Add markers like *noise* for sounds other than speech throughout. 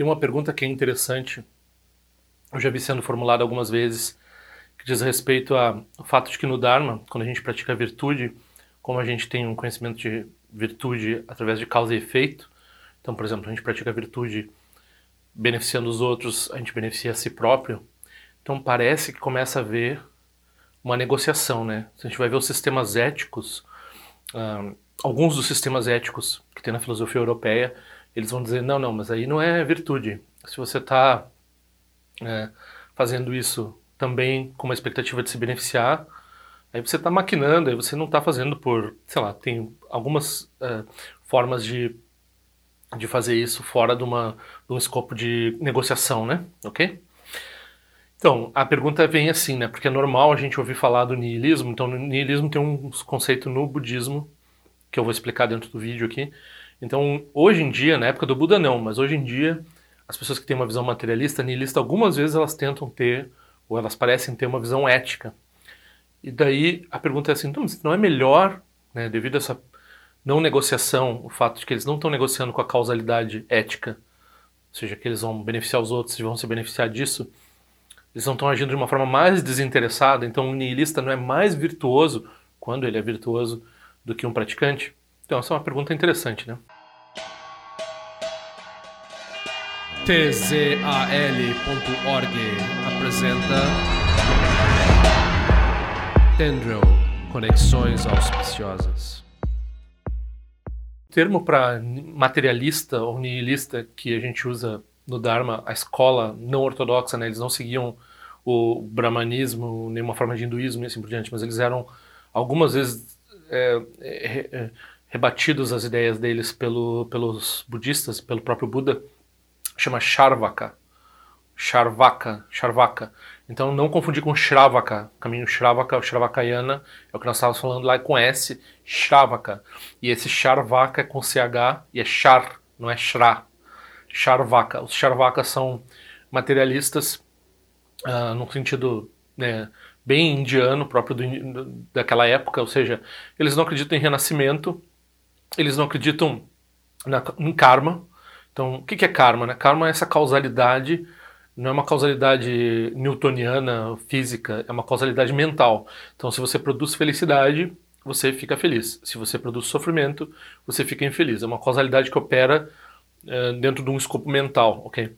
Tem uma pergunta que é interessante, eu já vi sendo formulada algumas vezes, que diz respeito ao fato de que no Dharma, quando a gente pratica a virtude, como a gente tem um conhecimento de virtude através de causa e efeito, então, por exemplo, a gente pratica a virtude beneficiando os outros, a gente beneficia a si próprio, então parece que começa a haver uma negociação, né? A gente vai ver os sistemas éticos, uh, alguns dos sistemas éticos que tem na filosofia europeia, eles vão dizer, não, não, mas aí não é virtude. Se você está é, fazendo isso também com uma expectativa de se beneficiar, aí você está maquinando, aí você não está fazendo por, sei lá, tem algumas uh, formas de, de fazer isso fora de, uma, de um escopo de negociação, né? Ok? Então, a pergunta vem assim, né? Porque é normal a gente ouvir falar do niilismo. Então, no niilismo tem um conceito no budismo que eu vou explicar dentro do vídeo aqui. Então, hoje em dia, na época do Buda não, mas hoje em dia, as pessoas que têm uma visão materialista, niilista, algumas vezes elas tentam ter, ou elas parecem ter uma visão ética. E daí a pergunta é assim, então, não é melhor, né, devido a essa não negociação, o fato de que eles não estão negociando com a causalidade ética, ou seja, que eles vão beneficiar os outros e vão se beneficiar disso, eles não estão agindo de uma forma mais desinteressada, então o niilista não é mais virtuoso, quando ele é virtuoso, do que um praticante? Então, essa é uma pergunta interessante, né? tzal.org apresenta Tendril Conexões Auspiciosas. O termo para materialista ou nihilista que a gente usa no Dharma, a escola não ortodoxa, né, eles não seguiam o brahmanismo, nenhuma forma de hinduísmo e assim por diante, mas eles eram algumas vezes é, é, é, rebatidos as ideias deles pelo, pelos budistas, pelo próprio Buda, chama Charvaka. Charvaka, Charvaka. Então não confundir com Shravaka, caminho Shravaka, Shravakayana, é o que nós estávamos falando lá com S, Shravaka. E esse Charvaka é com CH e é Char, não é Shra. Charvaka. Os Charvakas são materialistas uh, no sentido né, bem indiano, próprio do, daquela época, ou seja, eles não acreditam em renascimento, eles não acreditam na, em karma. Então, o que é karma? Né? Karma é essa causalidade, não é uma causalidade newtoniana, física, é uma causalidade mental. Então, se você produz felicidade, você fica feliz. Se você produz sofrimento, você fica infeliz. É uma causalidade que opera uh, dentro de um escopo mental, ok?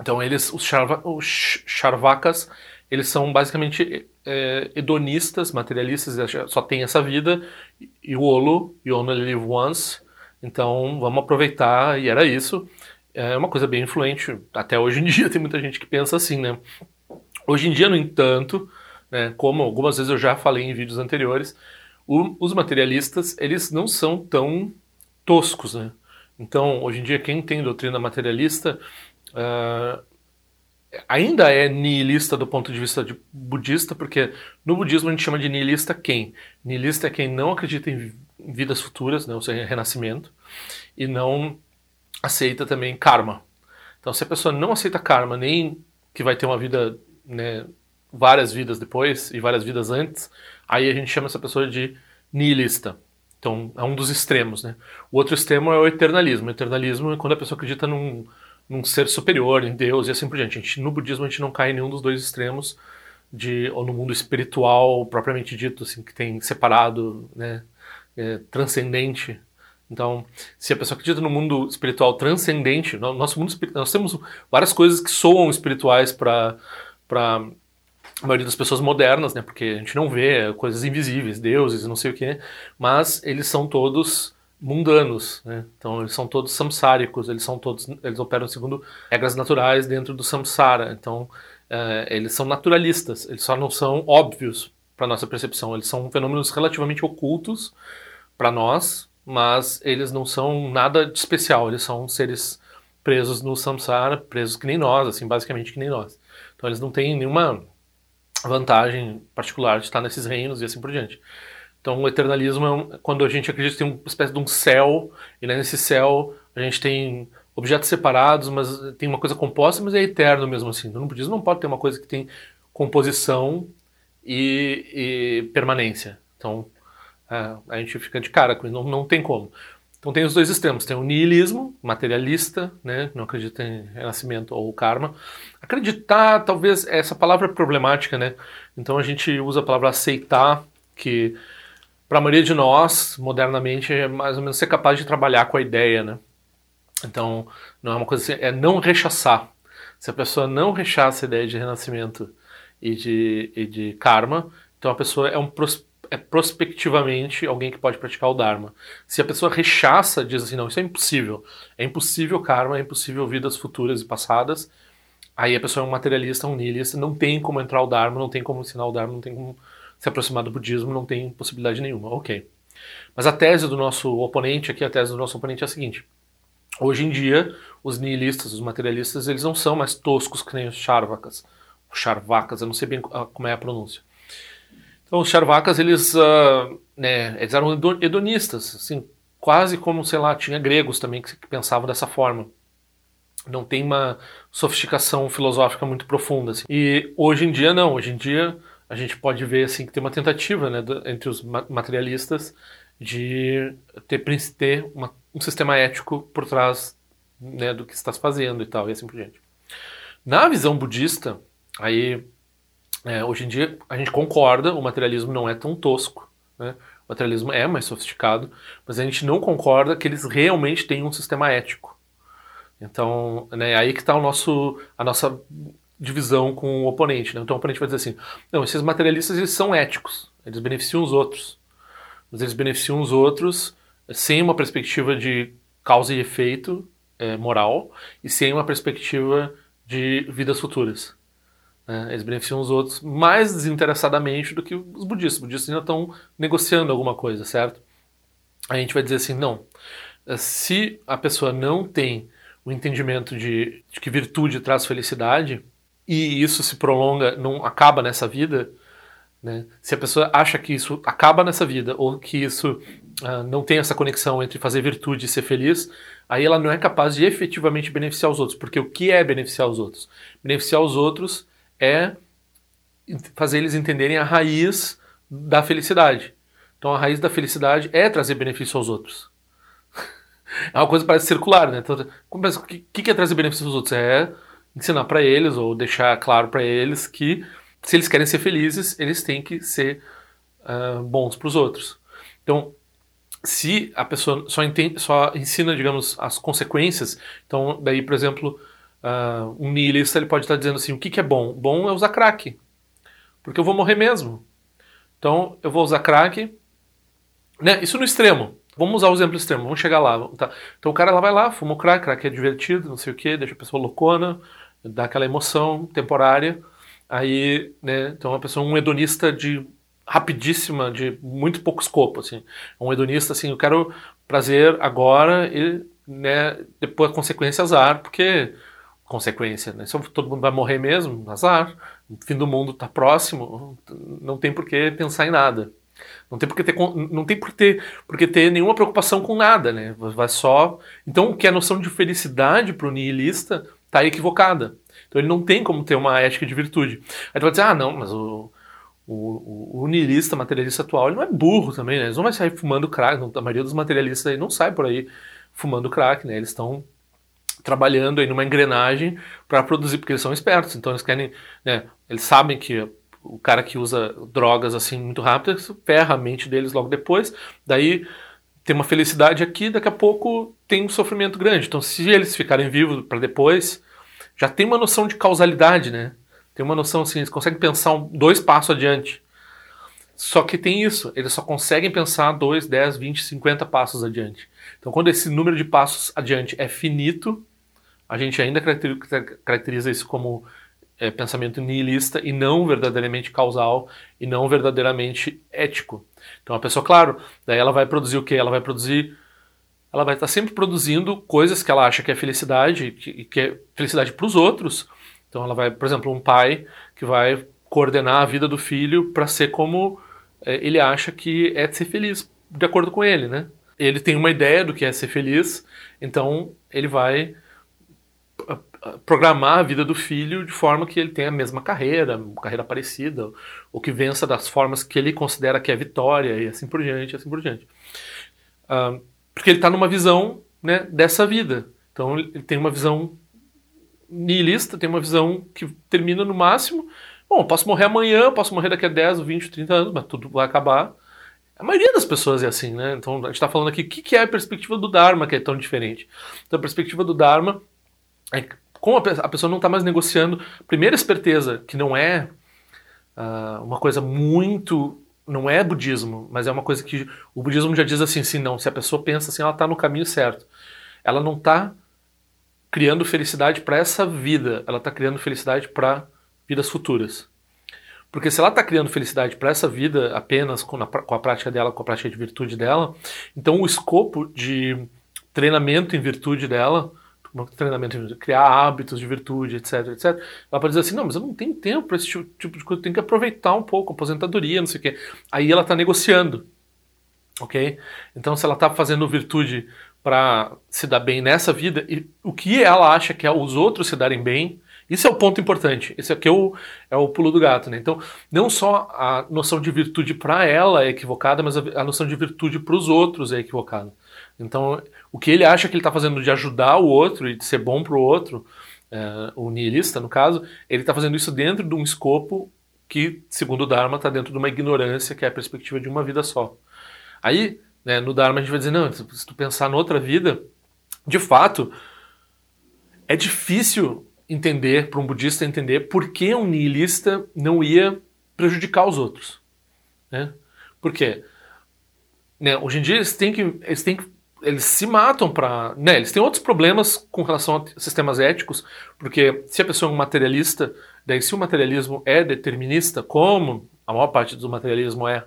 Então, eles, os, charva, os charvakas, eles são basicamente é, hedonistas, materialistas, só tem essa vida, e o Olo, you only live once, então vamos aproveitar, e era isso. É uma coisa bem influente, até hoje em *laughs* dia tem muita gente que pensa assim, né? Hoje em dia, no entanto, né, como algumas vezes eu já falei em vídeos anteriores, o, os materialistas, eles não são tão toscos, né? Então, hoje em dia, quem tem doutrina materialista uh, ainda é nihilista do ponto de vista de budista, porque no budismo a gente chama de nihilista quem? Nihilista é quem não acredita em vidas futuras, né, ou seja, renascimento, e não aceita também karma. Então, se a pessoa não aceita karma, nem que vai ter uma vida, né, várias vidas depois e várias vidas antes, aí a gente chama essa pessoa de nihilista. Então, é um dos extremos, né? O outro extremo é o eternalismo. O eternalismo é quando a pessoa acredita num, num ser superior, em Deus e assim por diante. Gente, no budismo a gente não cai em nenhum dos dois extremos, de, ou no mundo espiritual propriamente dito, assim, que tem separado, né, é, transcendente. Então, se a pessoa acredita no mundo espiritual transcendente, no nosso mundo nós temos várias coisas que soam espirituais para para a maioria das pessoas modernas, né, porque a gente não vê coisas invisíveis, deuses, não sei o que, mas eles são todos mundanos, né? Então eles são todos samsáricos, eles são todos, eles operam segundo regras naturais dentro do samsara. Então é, eles são naturalistas, eles só não são óbvios para nossa percepção. Eles são fenômenos relativamente ocultos para nós, mas eles não são nada de especial. Eles são seres presos no samsara, presos que nem nós, assim, basicamente que nem nós. Então eles não têm nenhuma vantagem particular de estar nesses reinos e assim por diante. Então, o eternalismo é quando a gente acredita que tem uma espécie de um céu, e nesse céu a gente tem objetos separados, mas tem uma coisa composta, mas é eterno mesmo assim. Então, no budismo não pode ter uma coisa que tem composição e, e permanência. Então, é, a gente fica de cara com isso, não, não tem como. Então tem os dois extremos, tem o niilismo, materialista, né, não acredita em renascimento ou karma. Acreditar, talvez, essa palavra é problemática, né? Então a gente usa a palavra aceitar, que para a maioria de nós, modernamente, é mais ou menos ser capaz de trabalhar com a ideia, né? Então, não é uma coisa assim, é não rechaçar. Se a pessoa não rechaça a ideia de renascimento e de, e de karma, então a pessoa é um é prospectivamente alguém que pode praticar o Dharma. Se a pessoa rechaça, diz assim, não, isso é impossível. É impossível karma, é impossível vidas futuras e passadas. Aí a pessoa é um materialista, um nihilista, não tem como entrar o Dharma, não tem como ensinar o Dharma, não tem como se aproximar do budismo, não tem possibilidade nenhuma. Ok. Mas a tese do nosso oponente aqui, a tese do nosso oponente é a seguinte. Hoje em dia, os nihilistas, os materialistas, eles não são mais toscos que nem os charvakas. Charvakas, eu não sei bem como é a pronúncia. Então, os charvakas, eles, uh, né, eles eram hedonistas, assim, quase como, sei lá, tinha gregos também que pensavam dessa forma. Não tem uma sofisticação filosófica muito profunda. Assim. E hoje em dia, não. Hoje em dia, a gente pode ver assim, que tem uma tentativa né, entre os materialistas de ter, ter uma, um sistema ético por trás né, do que está se fazendo e tal, e assim por diante. Na visão budista, aí é, hoje em dia a gente concorda, o materialismo não é tão tosco, né? o materialismo é mais sofisticado, mas a gente não concorda que eles realmente têm um sistema ético. Então, né, aí que está a nossa divisão com o oponente. Né? Então o oponente vai dizer assim, não, esses materialistas eles são éticos, eles beneficiam os outros, mas eles beneficiam os outros sem uma perspectiva de causa e efeito é, moral e sem uma perspectiva de vidas futuras. Né? Eles beneficiam os outros mais desinteressadamente do que os budistas. Os budistas ainda estão negociando alguma coisa, certo? A gente vai dizer assim, não. Se a pessoa não tem o entendimento de, de que virtude traz felicidade e isso se prolonga, não acaba nessa vida, né? Se a pessoa acha que isso acaba nessa vida ou que isso uh, não tem essa conexão entre fazer virtude e ser feliz, aí ela não é capaz de efetivamente beneficiar os outros. Porque o que é beneficiar os outros? Beneficiar os outros é fazer eles entenderem a raiz da felicidade. Então a raiz da felicidade é trazer benefício aos outros. *laughs* é uma coisa que parece circular, né? Então, o que é trazer benefício aos outros? É ensinar para eles ou deixar claro para eles que se eles querem ser felizes, eles têm que ser uh, bons para os outros. Então, se a pessoa só, entende, só ensina, digamos, as consequências, então daí, por exemplo, Uh, um nihilista ele pode estar dizendo assim: o que, que é bom? Bom é usar crack, porque eu vou morrer mesmo. Então eu vou usar crack, né? Isso no extremo. Vamos usar o exemplo extremo, vamos chegar lá. Tá? Então o cara lá vai lá, fuma o crack, crack é divertido, não sei o que, deixa a pessoa loucona, dá aquela emoção temporária. Aí, né? Então uma pessoa, um hedonista de rapidíssima, de muito pouco escopo, assim. Um hedonista assim, eu quero prazer agora e, né? Depois a consequência azar, porque consequência. Né? Se todo mundo vai morrer mesmo, azar. O fim do mundo está próximo, não tem por que pensar em nada. Não tem por que ter, não tem por ter, porque ter nenhuma preocupação com nada, né? Vai só. Então, que a noção de felicidade para o nihilista está equivocada. Então, ele não tem como ter uma ética de virtude. Aí tu vai dizer, ah, não, mas o, o, o, materialista atual, ele não é burro também, né? Eles não vão sair fumando crack. A maioria dos materialistas aí não sai por aí fumando crack, né? Eles estão trabalhando aí numa engrenagem para produzir, porque eles são espertos, então eles querem, né, eles sabem que o cara que usa drogas assim muito rápido ferra a mente deles logo depois, daí tem uma felicidade aqui, daqui a pouco tem um sofrimento grande. Então, se eles ficarem vivos para depois, já tem uma noção de causalidade, né? Tem uma noção assim, eles conseguem pensar um, dois passos adiante. Só que tem isso, eles só conseguem pensar dois, dez, vinte, cinquenta passos adiante. Então, quando esse número de passos adiante é finito, a gente ainda caracteriza isso como é, pensamento nihilista e não verdadeiramente causal e não verdadeiramente ético. Então a pessoa, claro, daí ela vai produzir o quê? Ela vai produzir ela vai estar sempre produzindo coisas que ela acha que é felicidade, que, que é felicidade para os outros. Então ela vai, por exemplo, um pai que vai coordenar a vida do filho para ser como é, ele acha que é ser feliz, de acordo com ele, né? Ele tem uma ideia do que é ser feliz, então ele vai programar a vida do filho de forma que ele tenha a mesma carreira, uma carreira parecida, ou que vença das formas que ele considera que é vitória, e assim por diante, assim por diante. Uh, Porque ele está numa visão né, dessa vida. Então ele tem uma visão nihilista, tem uma visão que termina no máximo. Bom, posso morrer amanhã, posso morrer daqui a 10, 20, 30 anos, mas tudo vai acabar. A maioria das pessoas é assim, né? Então a gente está falando aqui o que, que é a perspectiva do Dharma que é tão diferente. Então a perspectiva do Dharma é como a pessoa não está mais negociando, primeira esperteza, que não é uh, uma coisa muito. Não é budismo, mas é uma coisa que o budismo já diz assim: sim, não, se a pessoa pensa assim, ela está no caminho certo. Ela não está criando felicidade para essa vida, ela está criando felicidade para vidas futuras. Porque se ela está criando felicidade para essa vida apenas com a, com a prática dela, com a prática de virtude dela, então o escopo de treinamento em virtude dela treinamento, criar hábitos de virtude, etc, etc. Ela pode dizer assim, não, mas eu não tenho tempo para esse tipo, tipo de coisa, tenho que aproveitar um pouco, aposentadoria, não sei o quê. Aí ela está negociando, ok? Então, se ela está fazendo virtude para se dar bem nessa vida, e o que ela acha que é os outros se darem bem, isso é o ponto importante. Esse aqui é o, é o pulo do gato, né? Então, não só a noção de virtude para ela é equivocada, mas a, a noção de virtude para os outros é equivocada. Então, o que ele acha que ele está fazendo de ajudar o outro e de ser bom para o outro, é, o nihilista, no caso, ele está fazendo isso dentro de um escopo que, segundo o Dharma, está dentro de uma ignorância que é a perspectiva de uma vida só. Aí, né, no Dharma, a gente vai dizer: não, se tu pensar noutra vida, de fato, é difícil entender, para um budista entender, por que um nihilista não ia prejudicar os outros. Né? Por quê? Né, hoje em dia eles têm que, eles têm que eles se matam para. Né, eles têm outros problemas com relação a sistemas éticos, porque se a pessoa é um materialista, daí se o materialismo é determinista, como a maior parte do materialismo é,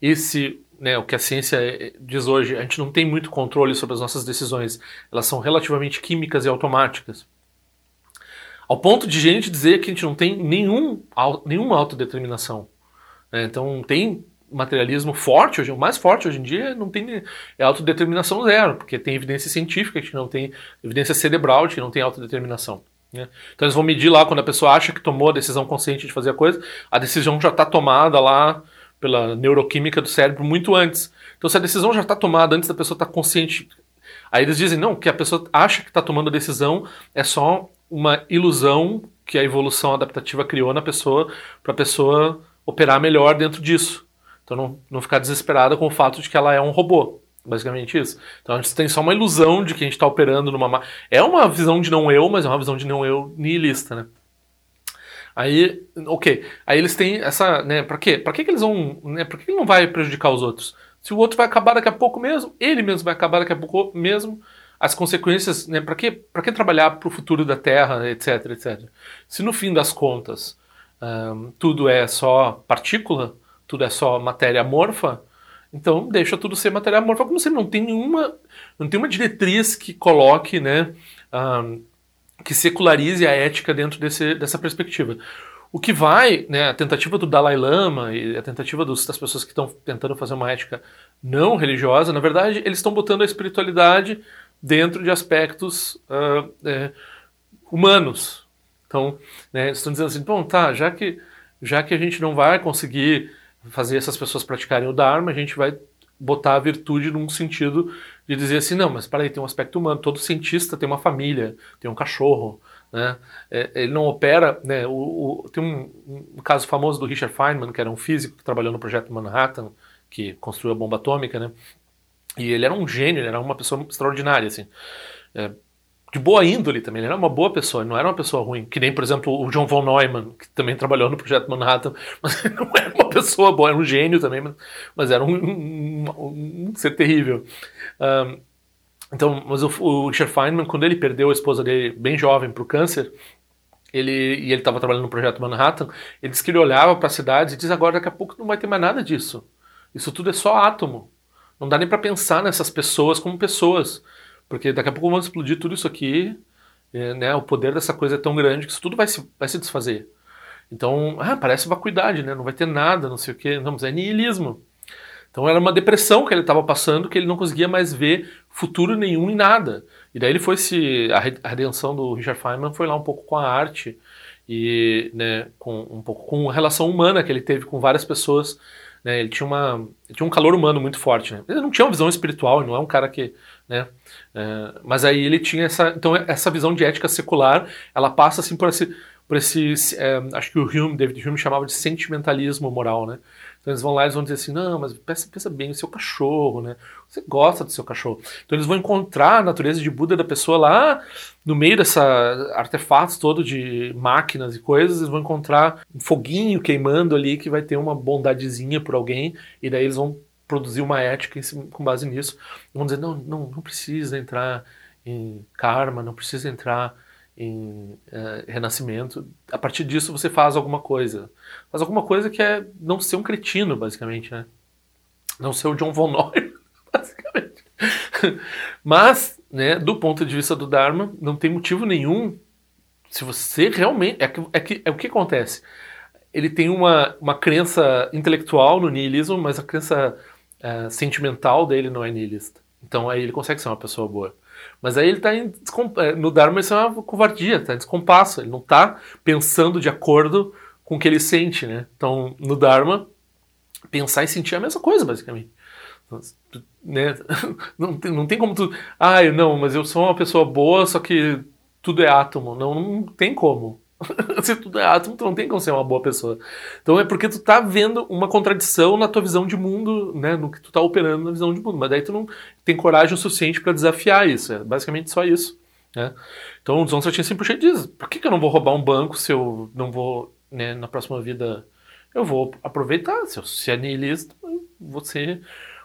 e se né, o que a ciência diz hoje, a gente não tem muito controle sobre as nossas decisões, elas são relativamente químicas e automáticas. Ao ponto de gente dizer que a gente não tem nenhum, nenhuma autodeterminação. Né? Então tem materialismo forte hoje, o mais forte hoje em dia não tem é autodeterminação zero, porque tem evidência científica que não tem evidência cerebral de que não tem autodeterminação. Né? Então eles vão medir lá quando a pessoa acha que tomou a decisão consciente de fazer a coisa, a decisão já está tomada lá pela neuroquímica do cérebro muito antes. Então se a decisão já está tomada antes da pessoa estar tá consciente, aí eles dizem não, que a pessoa acha que está tomando a decisão é só uma ilusão que a evolução adaptativa criou na pessoa para a pessoa operar melhor dentro disso. Então não, não ficar desesperada com o fato de que ela é um robô. Basicamente isso. Então a gente tem só uma ilusão de que a gente está operando numa. É uma visão de não eu, mas é uma visão de não eu nihilista, né? Aí, ok. Aí eles têm essa, né? Pra quê? Pra que, que eles vão. Né, por que não vai prejudicar os outros? Se o outro vai acabar daqui a pouco mesmo, ele mesmo vai acabar daqui a pouco mesmo. As consequências, né? Pra que, pra que trabalhar para o futuro da Terra, etc, etc. Se no fim das contas tudo é só partícula, tudo é só matéria amorfa, então deixa tudo ser matéria amorfa, como se não tem nenhuma, não tem uma diretriz que coloque, né, que secularize a ética dentro desse, dessa perspectiva. O que vai, né, a tentativa do Dalai Lama e a tentativa dos, das pessoas que estão tentando fazer uma ética não religiosa, na verdade, eles estão botando a espiritualidade dentro de aspectos uh, é, humanos. Então, né, estão dizendo assim, bom, tá, já que, já que a gente não vai conseguir fazer essas pessoas praticarem o Dharma, a gente vai botar a virtude num sentido de dizer assim, não, mas para aí, tem um aspecto humano, todo cientista tem uma família, tem um cachorro, né? É, ele não opera, né? O, o, tem um, um, caso famoso do Richard Feynman, que era um físico que trabalhou no projeto Manhattan, que construiu a bomba atômica, né? E ele era um gênio, ele era uma pessoa extraordinária, assim. É, de boa índole também, ele era uma boa pessoa, não era uma pessoa ruim. Que nem, por exemplo, o John von Neumann, que também trabalhou no Projeto Manhattan, *laughs* mas não era uma pessoa boa, era um gênio também, mas, mas era um, um, um, ser terrível. Então, mas o, o Richard Feynman, quando ele perdeu a esposa dele bem jovem para o câncer, ele, e ele estava trabalhando no Projeto Manhattan, ele disse que ele olhava para as cidades e diz agora daqui a pouco não vai ter mais nada disso. Isso tudo é só átomo. Não dá nem para pensar nessas pessoas como pessoas. Porque daqui a pouco vamos explodir tudo isso aqui, né? O poder dessa coisa é tão grande que isso tudo vai se, vai se desfazer. Então, ah, parece vacuidade, né? Não vai ter nada, não sei o quê. Não, mas é niilismo. Então era uma depressão que ele estava passando, que ele não conseguia mais ver futuro nenhum em nada. E daí ele foi se. A redenção do Richard Feynman foi lá um pouco com a arte e né, com um pouco com a relação humana que ele teve com várias pessoas né? Ele tinha uma, tinha um calor humano muito forte, né? Ele não tinha uma visão espiritual, não é um cara que, né? É, mas aí ele tinha essa, então essa visão de ética secular, ela passa assim por esse, por esse, é, acho que o Hume, David Hume chamava de sentimentalismo moral, né? Então eles vão lá e vão dizer assim, não, mas pensa, pensa bem, o seu cachorro, né? Você gosta do seu cachorro. Então eles vão encontrar a natureza de Buda da pessoa lá no meio dessa artefatos todo de máquinas e coisas, eles vão encontrar um foguinho queimando ali que vai ter uma bondadezinha por alguém, e daí eles vão produzir uma ética com base nisso. Vão dizer, não, não, não precisa entrar em karma, não precisa entrar em uh, renascimento. A partir disso você faz alguma coisa. Faz alguma coisa que é não ser um cretino, basicamente, né? Não ser o John Von Neumann, *laughs* basicamente. Mas, né, do ponto de vista do Dharma, não tem motivo nenhum se você realmente... É, que, é, que, é o que acontece. Ele tem uma, uma crença intelectual no niilismo, mas a crença uh, sentimental dele não é niilista. Então aí ele consegue ser uma pessoa boa. Mas aí ele está é, no Dharma isso é uma covardia, está em descompasso, ele não está pensando de acordo com o que ele sente, né? Então, no Dharma, pensar e sentir é a mesma coisa, basicamente. Né? *laughs* Não, tem, não tem como tu. Ah, não, mas eu sou uma pessoa boa, só que tudo é átomo. Não, não tem como. *laughs* Se tudo é átomo, tu não tem como ser uma boa pessoa. Então é porque tu tá vendo uma contradição na tua visão de mundo, né? No que tu tá operando na visão de mundo. Mas daí tu não tem coragem o suficiente para desafiar isso. É basicamente só isso. Né? Então o Dzong tinha sempre diz: por que, que eu não vou roubar um banco se eu não vou, né, na próxima vida, eu vou aproveitar. Se, eu, se é niilista, vou ser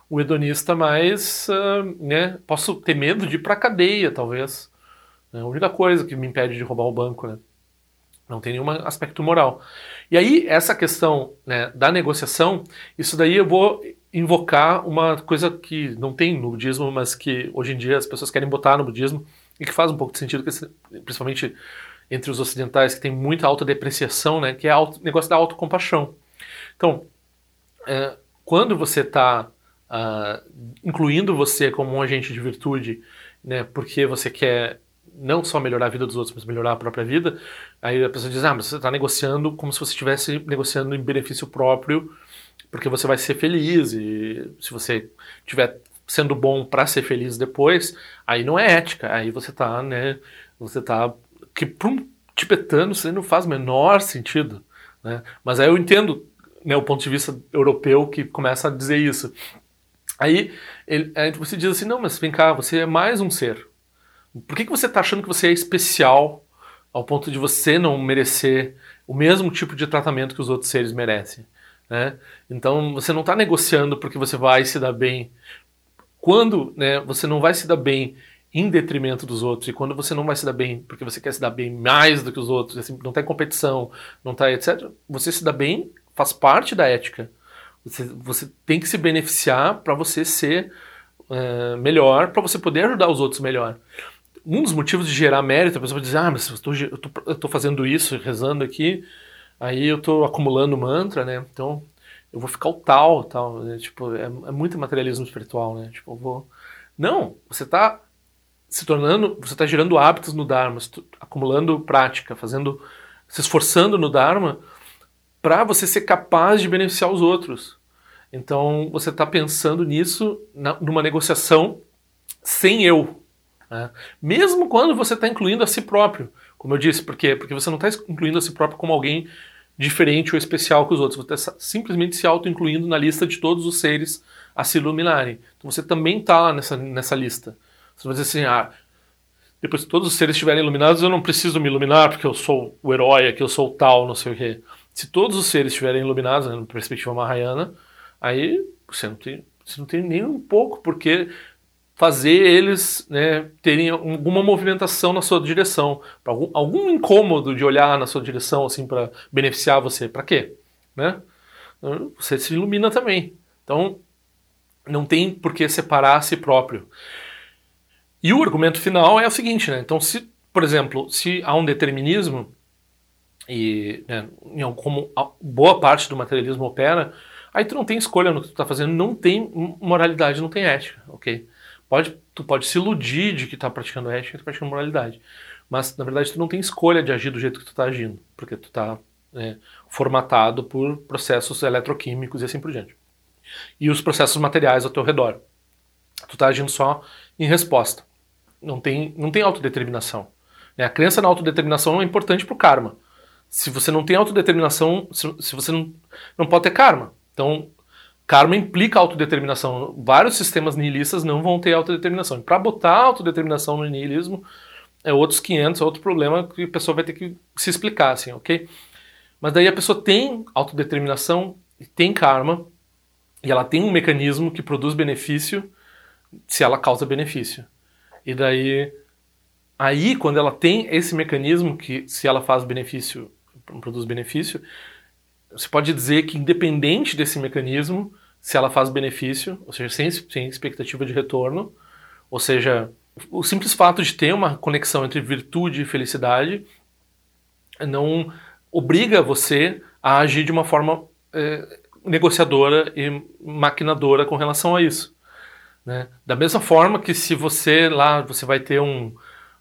o hedonista mais, uh, né? Posso ter medo de ir pra cadeia, talvez. É a única coisa que me impede de roubar o banco, né? Não tem nenhum aspecto moral. E aí, essa questão né, da negociação, isso daí eu vou invocar uma coisa que não tem no budismo, mas que hoje em dia as pessoas querem botar no budismo e que faz um pouco de sentido, principalmente entre os ocidentais, que tem muita autodepreciação, né, que é o negócio da autocompaixão. Então, é, quando você está uh, ah, incluindo você como um agente de virtude, né, porque você quer não só melhorar a vida dos outros, mas melhorar a própria vida, aí a pessoa diz, ah, mas você está negociando como se você estivesse negociando em benefício próprio, porque você vai ser feliz, e se você estiver sendo bom para ser feliz depois, aí não é ética, aí você está, né, você está, que para um tibetano isso não faz o menor sentido, né, mas aí eu entendo, né, o ponto de vista europeu que começa a dizer isso. Aí, ele, aí você diz assim, não, mas vem cá, você é mais um ser, por que, que você está achando que você é especial ao ponto de você não merecer o mesmo tipo de tratamento que os outros seres merecem? Né? Então você não está negociando porque você vai se dar bem. Quando né, você não vai se dar bem em detrimento dos outros, e quando você não vai se dar bem porque você quer se dar bem mais do que os outros, assim, não está em competição, não está etc., você se dá bem faz parte da ética. Você, você tem que se beneficiar para você ser é, melhor, para você poder ajudar os outros melhor um dos motivos de gerar mérito, a pessoa diz, ah, mas eu estou fazendo isso, rezando aqui, aí eu estou acumulando mantra, né? Então eu vou ficar o tal, tal, né? tipo, é, é, muito materialismo espiritual, né? Tipo, eu vou... Não, você está se tornando, você está gerando hábitos no Dharma, acumulando prática, fazendo, se esforçando no Dharma para você ser capaz de beneficiar os outros. Então você está pensando nisso na, numa negociação sem eu, né? Mesmo quando você está incluindo a si próprio, como eu disse, por quê? Porque você não está incluindo a si próprio como alguém diferente ou especial que os outros, você está simplesmente se auto-incluindo na lista de todos os seres a se iluminarem. Então você também está nessa, nessa lista. Você vai dizer assim, ah, depois que todos os seres estiverem iluminados, eu não preciso me iluminar porque eu sou o herói, que eu sou o tal, não sei o quê. Se todos os seres estiverem iluminados, né, na perspectiva Mahayana, aí você não tem, você não tem nem um pouco porque fazer eles né, terem alguma movimentação na sua direção, algum, algum incômodo de olhar na sua direção assim para beneficiar você. Para quê? Né? Você se ilumina também. Então não tem por que separar a si próprio. E o argumento final é o seguinte, né? Então, se, por exemplo, se há um determinismo e né, como boa parte do materialismo opera, aí tu não tem escolha no que tu está fazendo, não tem moralidade, não tem ética, ok? Pode, tu pode se iludir de que está praticando ética e tá praticando moralidade. Mas, na verdade, tu não tem escolha de agir do jeito que tu está agindo. Porque tu está é, formatado por processos eletroquímicos e assim por diante. e os processos materiais ao teu redor. Tu está agindo só em resposta. Não tem, não tem autodeterminação. Né? A crença na autodeterminação é importante para o karma. Se você não tem autodeterminação, se, se você não, não pode ter karma. Então, karma implica autodeterminação. Vários sistemas nihilistas não vão ter autodeterminação. Para botar autodeterminação no nihilismo, é outros 500, é outro problema que a pessoa vai ter que se explicar, assim, ok? Mas daí a pessoa tem autodeterminação, tem karma, e ela tem um mecanismo que produz benefício se ela causa benefício. E daí, aí quando ela tem esse mecanismo que se ela faz benefício, produz benefício, você pode dizer que independente desse mecanismo, se ela faz benefício, ou seja, sem, sem expectativa de retorno, ou seja, o simples fato de ter uma conexão entre virtude e felicidade não obriga você a agir de uma forma é, negociadora e maquinadora com relação a isso. Né? Da mesma forma que se você lá você vai ter um,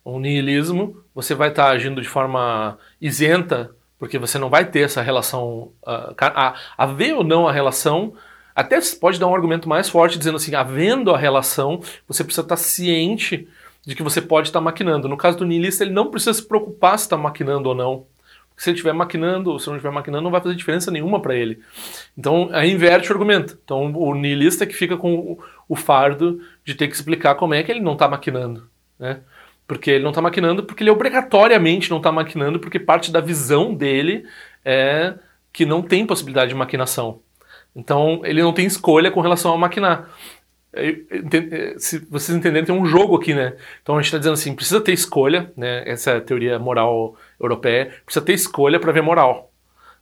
um nihilismo, você vai estar agindo de forma isenta, porque você não vai ter essa relação. Uh, a, haver ou não a relação, até pode dar um argumento mais forte dizendo assim: havendo a relação, você precisa estar ciente de que você pode estar maquinando. No caso do nihilista, ele não precisa se preocupar se está maquinando ou não se ele estiver maquinando ou se não estiver maquinando, não vai fazer diferença nenhuma para ele. Então, aí inverte o argumento. Então, o niilista que fica com o fardo de ter que explicar como é que ele não está maquinando. Né? Porque ele não está maquinando porque ele obrigatoriamente não está maquinando, porque parte da visão dele é que não tem possibilidade de maquinação. Então, ele não tem escolha com relação a maquinar. Se vocês entenderem, tem um jogo aqui, né? Então a gente está dizendo assim, precisa ter escolha, né? Essa é a teoria moral europeia, precisa ter escolha para ver moral.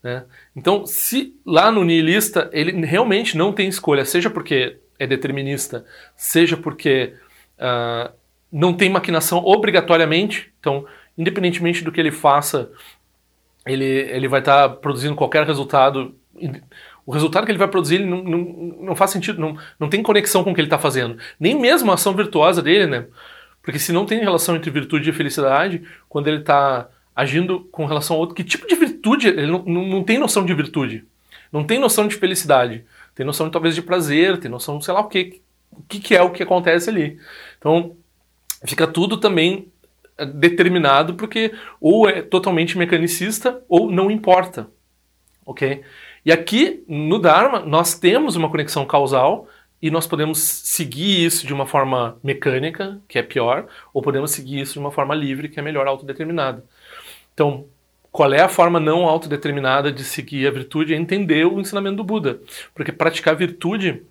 Né? Então, se lá no nihilista ele realmente não tem escolha, seja porque é determinista, seja porque uh, não tem maquinação obrigatoriamente, então, independentemente do que ele faça, ele, ele vai estar tá produzindo qualquer resultado. O resultado que ele vai produzir ele não, não, não faz sentido, não, não tem conexão com o que ele está fazendo. Nem mesmo a ação virtuosa dele, né? Porque se não tem relação entre virtude e felicidade, quando ele está agindo com relação a outro. Que tipo de virtude? Ele não, não, não tem noção de virtude. Não tem noção de felicidade. Tem noção talvez de prazer, tem noção, sei lá o que, o que, que é o que acontece ali. Então, fica tudo também eh, determinado porque ou é totalmente mecanicista ou não importa. Ok? E aqui no Dharma nós temos uma conexão causal e nós podemos seguir isso de uma forma mecânica, que é pior, ou podemos seguir isso de uma forma livre, que é melhor autodeterminada. Então, qual é a forma não autodeterminada de seguir a virtude? É entender o ensinamento do Buda. Porque praticar virtude,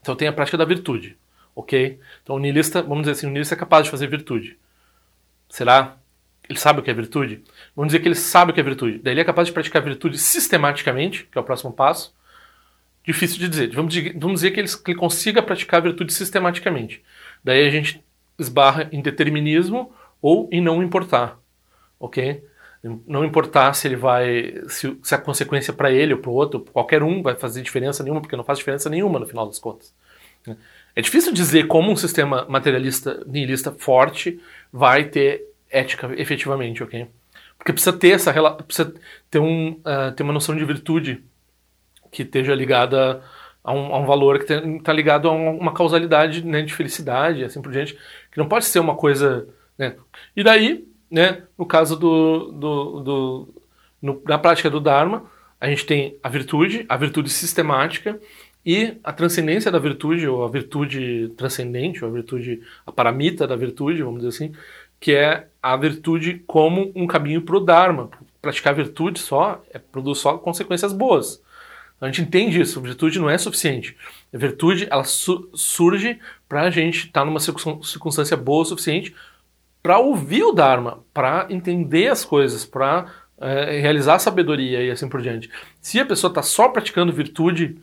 então tem a prática da virtude, ok? Então o niilista, vamos dizer assim, o niilista é capaz de fazer virtude. Será? Ele sabe o que é virtude? Vamos dizer que ele sabe o que é virtude. Daí ele é capaz de praticar virtude sistematicamente, que é o próximo passo. Difícil de dizer. Vamos, vamos dizer que ele, que ele consiga praticar virtude sistematicamente. Daí a gente esbarra em determinismo ou em não importar, ok? Não importar se ele vai. se, se a consequência para ele ou para o outro, qualquer um vai fazer diferença nenhuma, porque não faz diferença nenhuma no final das contas. É difícil dizer como um sistema materialista, nihilista forte vai ter ética efetivamente, ok? Porque precisa ter essa precisa ter, um, uh, ter uma noção de virtude que esteja ligada a um, a um valor que está ligado a uma causalidade né, de felicidade, assim por diante, que não pode ser uma coisa. Né? E daí né? No caso do, do, do no, na prática do Dharma, a gente tem a virtude, a virtude sistemática e a transcendência da virtude, ou a virtude transcendente, ou a virtude, a paramita da virtude, vamos dizer assim, que é a virtude como um caminho para o Dharma. Praticar virtude só é, produz só consequências boas. A gente entende isso, virtude não é suficiente. A virtude ela su surge para a gente estar tá numa circunstância boa o suficiente para ouvir o Dharma, para entender as coisas, para é, realizar a sabedoria e assim por diante. Se a pessoa está só praticando virtude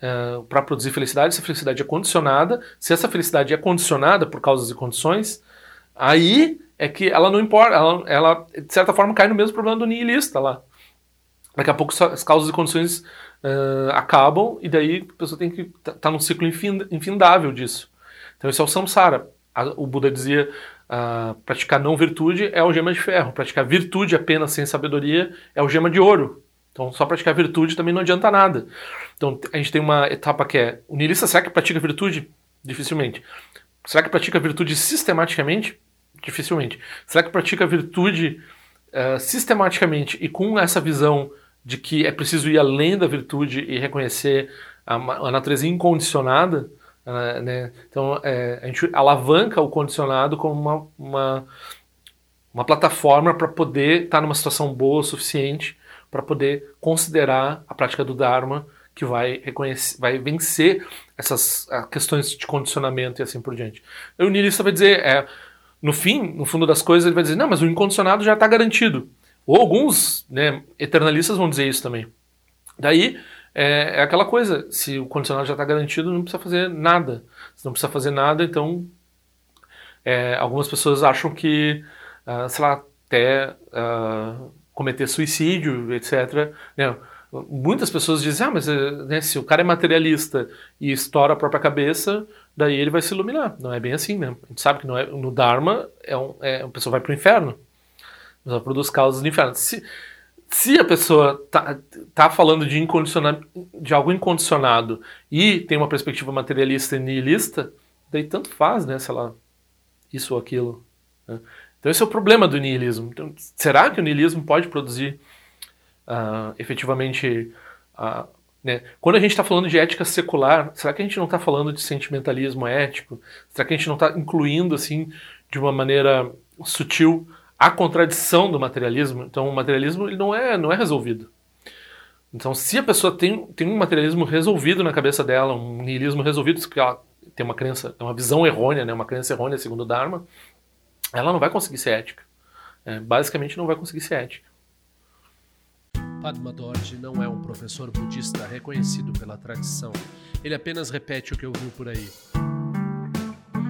é, para produzir felicidade, essa felicidade é condicionada. Se essa felicidade é condicionada por causas e condições, aí é que ela não importa, ela, ela de certa forma cai no mesmo problema do nihilista lá. Daqui a pouco as causas e condições uh, acabam e daí a pessoa tem que estar tá, tá num ciclo infindável disso. Então esse é o samsara. o Buda dizia Uh, praticar não virtude é algema de ferro. Praticar virtude apenas sem sabedoria é algema de ouro. Então só praticar virtude também não adianta nada. Então, a gente tem uma etapa que é: o niilista será que pratica virtude? Dificilmente. Será que pratica virtude sistematicamente? Dificilmente. Será que pratica virtude uh, sistematicamente e com essa visão de que é preciso ir além da virtude e reconhecer a, a natureza incondicionada? Uh, né? Então, é, a gente alavanca o condicionado como uma, uma, uma plataforma para poder estar tá numa situação boa o suficiente para poder considerar a prática do Dharma que vai reconhecer, vai vencer essas questões de condicionamento e assim por diante. O niilista vai dizer, é, no fim, no fundo das coisas, ele vai dizer, não, mas o incondicionado já está garantido. Ou alguns né, eternalistas vão dizer isso também. Daí é, é aquela coisa, se o condicionado já está garantido, não precisa fazer nada. Se não precisa fazer nada, então é, algumas pessoas acham que, uh, sei lá, até uh, cometer suicídio, etc. Né? Muitas pessoas dizem, ah, mas eh, né, se o cara é materialista e estoura a própria cabeça, daí ele vai se iluminar. Não é bem assim, né? A gente sabe que é, no Dharma é um, é, a pessoa vai para o inferno. Ela produz causas do inferno. Se, se a pessoa tá, tá falando de, de algo incondicionado e tem uma perspectiva materialista e nihilista, daí tanto faz, né? Se ela isso ou aquilo. Né? Então esse é o problema do niilismo. Então, será que o niilismo pode produzir uh, efetivamente... Uh, né? Quando a gente está falando de ética secular, será que a gente não está falando de sentimentalismo ético? Será que a gente não está incluindo assim de uma maneira sutil a contradição do materialismo? Então o materialismo ele não é não é resolvido. Então se a pessoa tem, tem um materialismo resolvido na cabeça dela, um niilismo resolvido, que ela tem uma crença, uma visão errônea, né? uma crença errônea segundo o Dharma, ela não vai conseguir ser ética. É, basicamente, não vai conseguir ser ética. Padma Dorje não é um professor budista reconhecido pela tradição. Ele apenas repete o que ouviu por aí.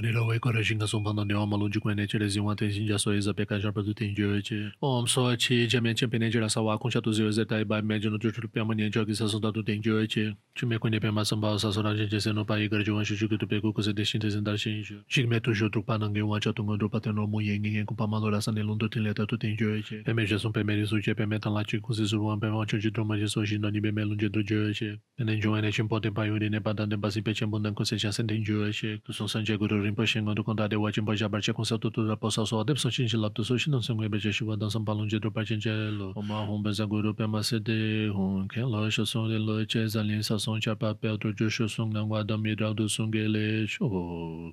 Nila wai kora shinga songpa na niwa malun jikwa ne chile zingwa ten shinja so iza peka sharpa tu ten jiyo che. Om so chi jamen chenpe ne jira sa wakun shatu ziyo ze tai bai menjo no chuchul pya mani enjo ki sa songta tu ten jiyo che. Chume kwenye pya ma samba sa sora jen jese no pa igar jiwan shu chukutu peku kuse de shin te zindar shin jiyo. Shikme tu shu drukpa nange wan chatu ngon drukpa ten romu yen ngen kupa ma lora sa nilun tu ten leta tu ten jiyo che. Peme jesung peme risu che peme tan la chi kuse surwan peme wancho chi droma jeso shin no ni peme lun jedro jiyo che. Pene jiwan ne chenpo ten pa yuri ne pa dan ten pasi pe chenpo dan kuse chasen ten jiyo che. Kusung san che guru Rinpoche Kondade de wajin bo jabar che konsel tu tu da posa so de so chin lap tu so shin song be je shiwa dan sam palon je do pa chen je lo o ma hon be za guru pe ma se de hon ke lo sho song de lo che za lin sa song cha pa pe tu ju sho song nan wa da mi ra du song ge le sho